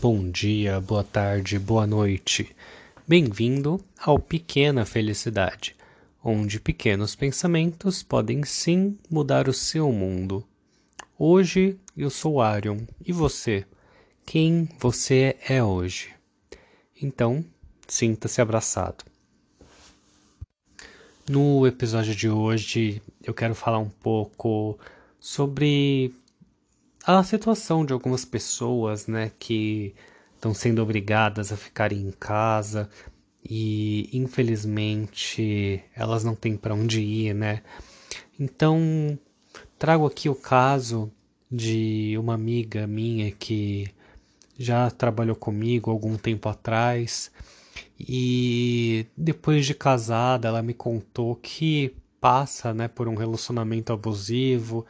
Bom dia, boa tarde, boa noite. Bem-vindo ao Pequena Felicidade, onde pequenos pensamentos podem sim mudar o seu mundo. Hoje eu sou Arion e você? Quem você é hoje? Então, sinta-se abraçado. No episódio de hoje, eu quero falar um pouco sobre a situação de algumas pessoas, né, que estão sendo obrigadas a ficarem em casa e infelizmente elas não têm para onde ir, né? Então, trago aqui o caso de uma amiga minha que já trabalhou comigo algum tempo atrás e depois de casada ela me contou que passa, né, por um relacionamento abusivo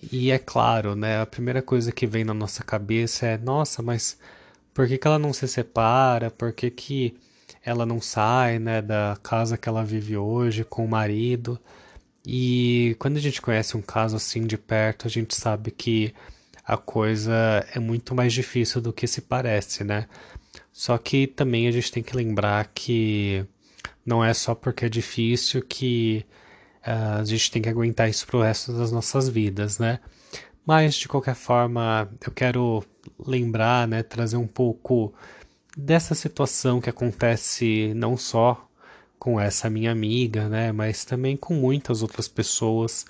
e é claro, né? A primeira coisa que vem na nossa cabeça é: nossa, mas por que, que ela não se separa? Por que, que ela não sai, né, da casa que ela vive hoje com o marido? E quando a gente conhece um caso assim de perto, a gente sabe que a coisa é muito mais difícil do que se parece, né? Só que também a gente tem que lembrar que não é só porque é difícil que a gente tem que aguentar isso pro resto das nossas vidas, né? Mas de qualquer forma, eu quero lembrar, né, trazer um pouco dessa situação que acontece não só com essa minha amiga, né, mas também com muitas outras pessoas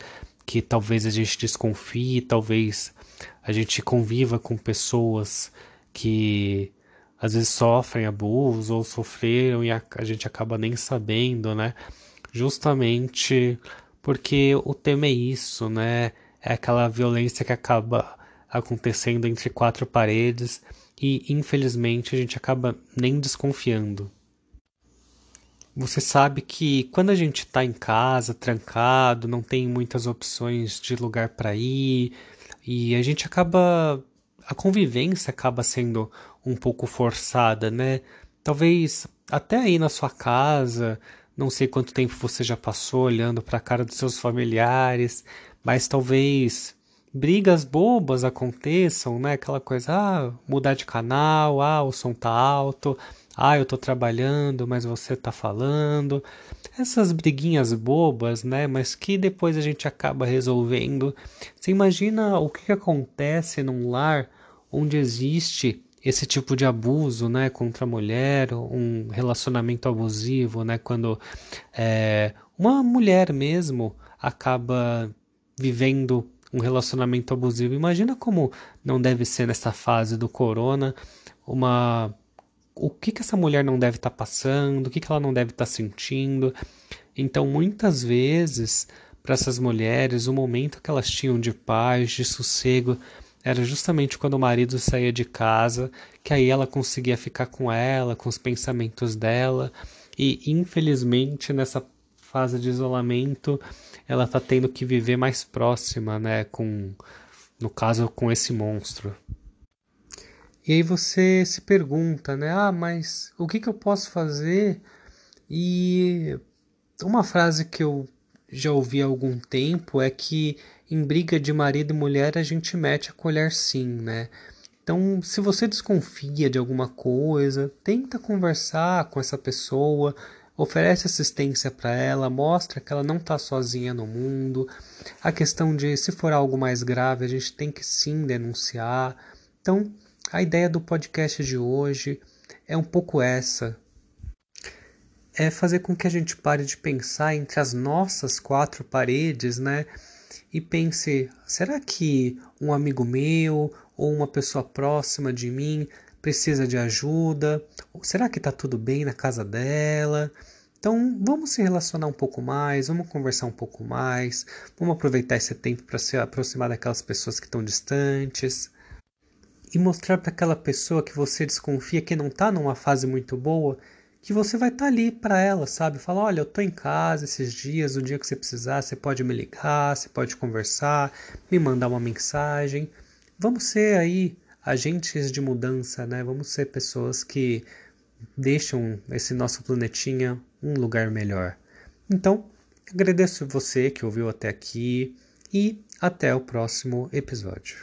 que talvez a gente desconfie, talvez a gente conviva com pessoas que às vezes sofrem abuso ou sofreram e a, a gente acaba nem sabendo, né? Justamente porque o tema é isso, né? É aquela violência que acaba acontecendo entre quatro paredes e infelizmente a gente acaba nem desconfiando. Você sabe que quando a gente está em casa, trancado, não tem muitas opções de lugar para ir e a gente acaba. a convivência acaba sendo um pouco forçada, né? Talvez até aí na sua casa, não sei quanto tempo você já passou olhando para a cara dos seus familiares, mas talvez brigas bobas aconteçam, né? Aquela coisa, ah, mudar de canal, ah, o som tá alto, ah, eu tô trabalhando, mas você tá falando. Essas briguinhas bobas, né? Mas que depois a gente acaba resolvendo. Você imagina o que, acontece num lar onde existe esse tipo de abuso, né, contra a mulher, um relacionamento abusivo, né, quando é, uma mulher mesmo acaba vivendo um relacionamento abusivo. Imagina como não deve ser nessa fase do corona, uma o que que essa mulher não deve estar tá passando, o que que ela não deve estar tá sentindo. Então, muitas vezes, para essas mulheres, o momento que elas tinham de paz, de sossego, era justamente quando o marido saía de casa, que aí ela conseguia ficar com ela, com os pensamentos dela, e infelizmente nessa fase de isolamento ela está tendo que viver mais próxima, né, com no caso com esse monstro. E aí você se pergunta, né, ah, mas o que, que eu posso fazer? E uma frase que eu já ouvi há algum tempo é que em briga de marido e mulher a gente mete a colher sim, né? Então, se você desconfia de alguma coisa, tenta conversar com essa pessoa, oferece assistência para ela, mostra que ela não está sozinha no mundo. A questão de se for algo mais grave, a gente tem que sim denunciar. Então, a ideia do podcast de hoje é um pouco essa. É fazer com que a gente pare de pensar entre as nossas quatro paredes, né? E pense: será que um amigo meu ou uma pessoa próxima de mim precisa de ajuda? Será que está tudo bem na casa dela? Então, vamos se relacionar um pouco mais, vamos conversar um pouco mais, vamos aproveitar esse tempo para se aproximar daquelas pessoas que estão distantes e mostrar para aquela pessoa que você desconfia que não está numa fase muito boa que você vai estar tá ali para ela, sabe? Falar, olha, eu tô em casa esses dias, o dia que você precisar, você pode me ligar, você pode conversar, me mandar uma mensagem. Vamos ser aí agentes de mudança, né? Vamos ser pessoas que deixam esse nosso planetinha um lugar melhor. Então, agradeço você que ouviu até aqui e até o próximo episódio.